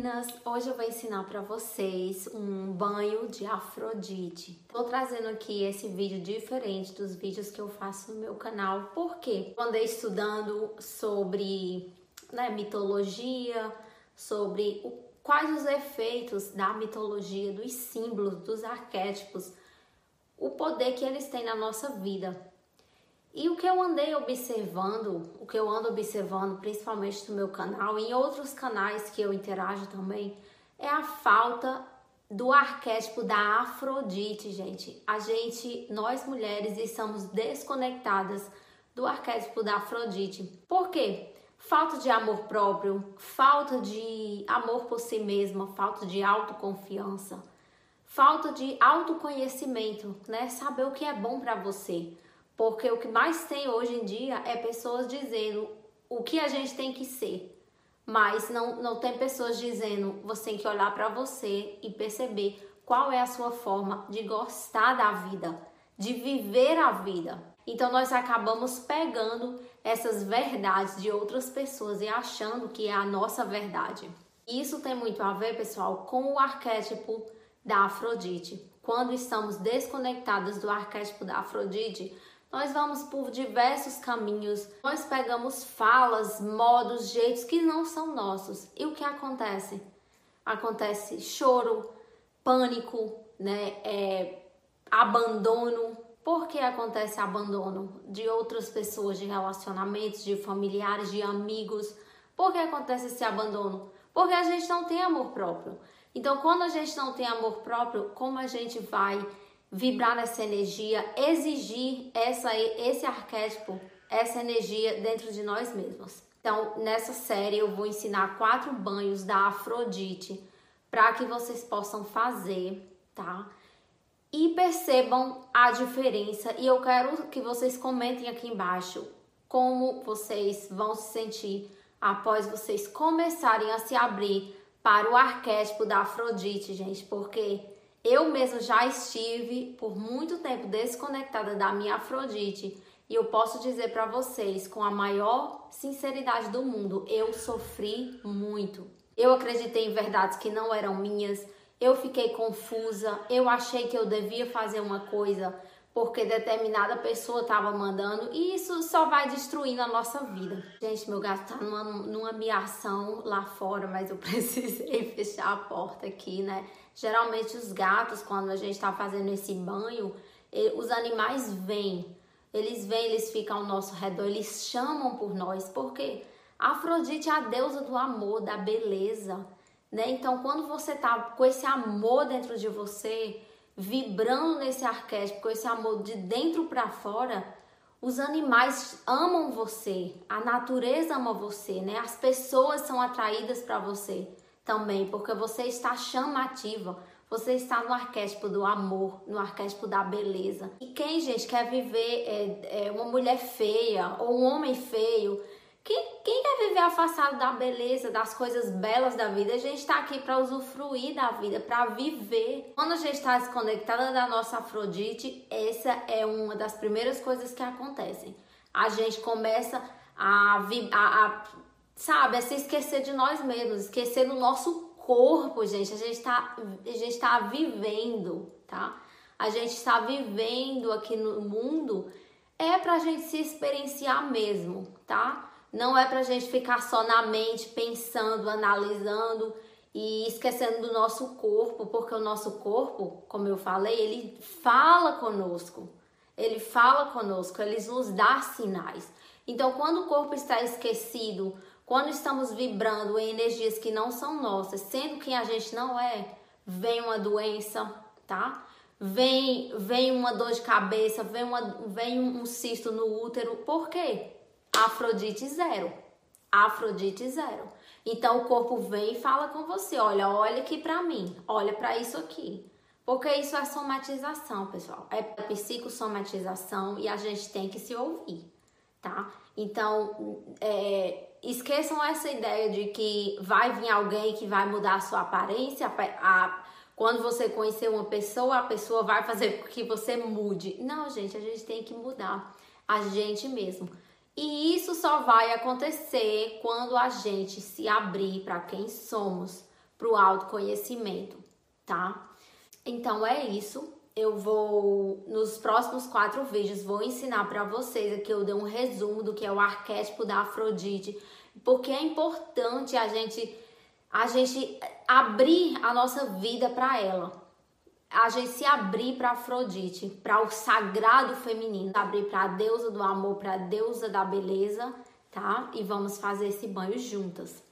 meninas! Hoje eu vou ensinar para vocês um banho de Afrodite. Tô trazendo aqui esse vídeo diferente dos vídeos que eu faço no meu canal, porque eu andei estudando sobre né, mitologia, sobre o, quais os efeitos da mitologia, dos símbolos, dos arquétipos, o poder que eles têm na nossa vida. E o que eu andei observando, o que eu ando observando, principalmente no meu canal e em outros canais que eu interajo também, é a falta do arquétipo da Afrodite, gente. A gente, nós mulheres, estamos desconectadas do arquétipo da Afrodite. Por quê? Falta de amor próprio, falta de amor por si mesma, falta de autoconfiança, falta de autoconhecimento, né? Saber o que é bom para você porque o que mais tem hoje em dia é pessoas dizendo o que a gente tem que ser. Mas não, não tem pessoas dizendo você tem que olhar para você e perceber qual é a sua forma de gostar da vida, de viver a vida. Então nós acabamos pegando essas verdades de outras pessoas e achando que é a nossa verdade. Isso tem muito a ver, pessoal, com o arquétipo da Afrodite. Quando estamos desconectados do arquétipo da Afrodite, nós vamos por diversos caminhos, nós pegamos falas, modos, jeitos que não são nossos. E o que acontece? Acontece choro, pânico, né? É, abandono. Por que acontece abandono de outras pessoas, de relacionamentos, de familiares, de amigos? Por que acontece esse abandono? Porque a gente não tem amor próprio. Então, quando a gente não tem amor próprio, como a gente vai vibrar nessa energia, exigir essa, esse arquétipo, essa energia dentro de nós mesmos. Então, nessa série eu vou ensinar quatro banhos da Afrodite para que vocês possam fazer, tá? E percebam a diferença. E eu quero que vocês comentem aqui embaixo como vocês vão se sentir após vocês começarem a se abrir para o arquétipo da Afrodite, gente, porque eu mesma já estive por muito tempo desconectada da minha Afrodite. E eu posso dizer para vocês com a maior sinceridade do mundo, eu sofri muito. Eu acreditei em verdades que não eram minhas, eu fiquei confusa, eu achei que eu devia fazer uma coisa porque determinada pessoa estava mandando e isso só vai destruindo a nossa vida. Gente, meu gato tá numa, numa miação lá fora, mas eu precisei fechar a porta aqui, né? Geralmente os gatos, quando a gente está fazendo esse banho, os animais vêm, eles vêm, eles ficam ao nosso redor, eles chamam por nós, porque Afrodite é a deusa do amor, da beleza, né? Então, quando você tá com esse amor dentro de você, vibrando nesse arquétipo, com esse amor de dentro para fora, os animais amam você, a natureza ama você, né? As pessoas são atraídas para você também, porque você está chamativa, você está no arquétipo do amor, no arquétipo da beleza. E quem, gente, quer viver é, é uma mulher feia ou um homem feio? Quem, quem quer viver afastado da beleza, das coisas belas da vida? A gente está aqui para usufruir da vida, para viver. Quando a gente está desconectada da nossa Afrodite, essa é uma das primeiras coisas que acontecem. A gente começa a, a, a sabe, é se esquecer de nós mesmos, esquecer do nosso corpo, gente. A gente está a tá vivendo, tá? A gente está vivendo aqui no mundo é pra gente se experienciar mesmo, tá? Não é pra gente ficar só na mente pensando, analisando e esquecendo do nosso corpo, porque o nosso corpo, como eu falei, ele fala conosco. Ele fala conosco, ele nos dá sinais. Então, quando o corpo está esquecido, quando estamos vibrando em energias que não são nossas, sendo quem a gente não é, vem uma doença, tá? Vem, vem uma dor de cabeça, vem, uma, vem um cisto no útero. Por quê? Afrodite zero. Afrodite zero. Então o corpo vem e fala com você: olha, olha aqui para mim, olha para isso aqui. Porque isso é somatização, pessoal. É psicossomatização e a gente tem que se ouvir, tá? Então, é, esqueçam essa ideia de que vai vir alguém que vai mudar a sua aparência. A, a, quando você conhecer uma pessoa, a pessoa vai fazer com que você mude. Não, gente, a gente tem que mudar a gente mesmo. E isso só vai acontecer quando a gente se abrir para quem somos, pro autoconhecimento, tá? Então é isso. Eu vou nos próximos quatro vídeos vou ensinar para vocês aqui eu dei um resumo do que é o arquétipo da Afrodite, porque é importante a gente a gente abrir a nossa vida para ela. A gente se abrir para Afrodite, para o sagrado feminino, abrir para a deusa do amor, para a deusa da beleza, tá? E vamos fazer esse banho juntas.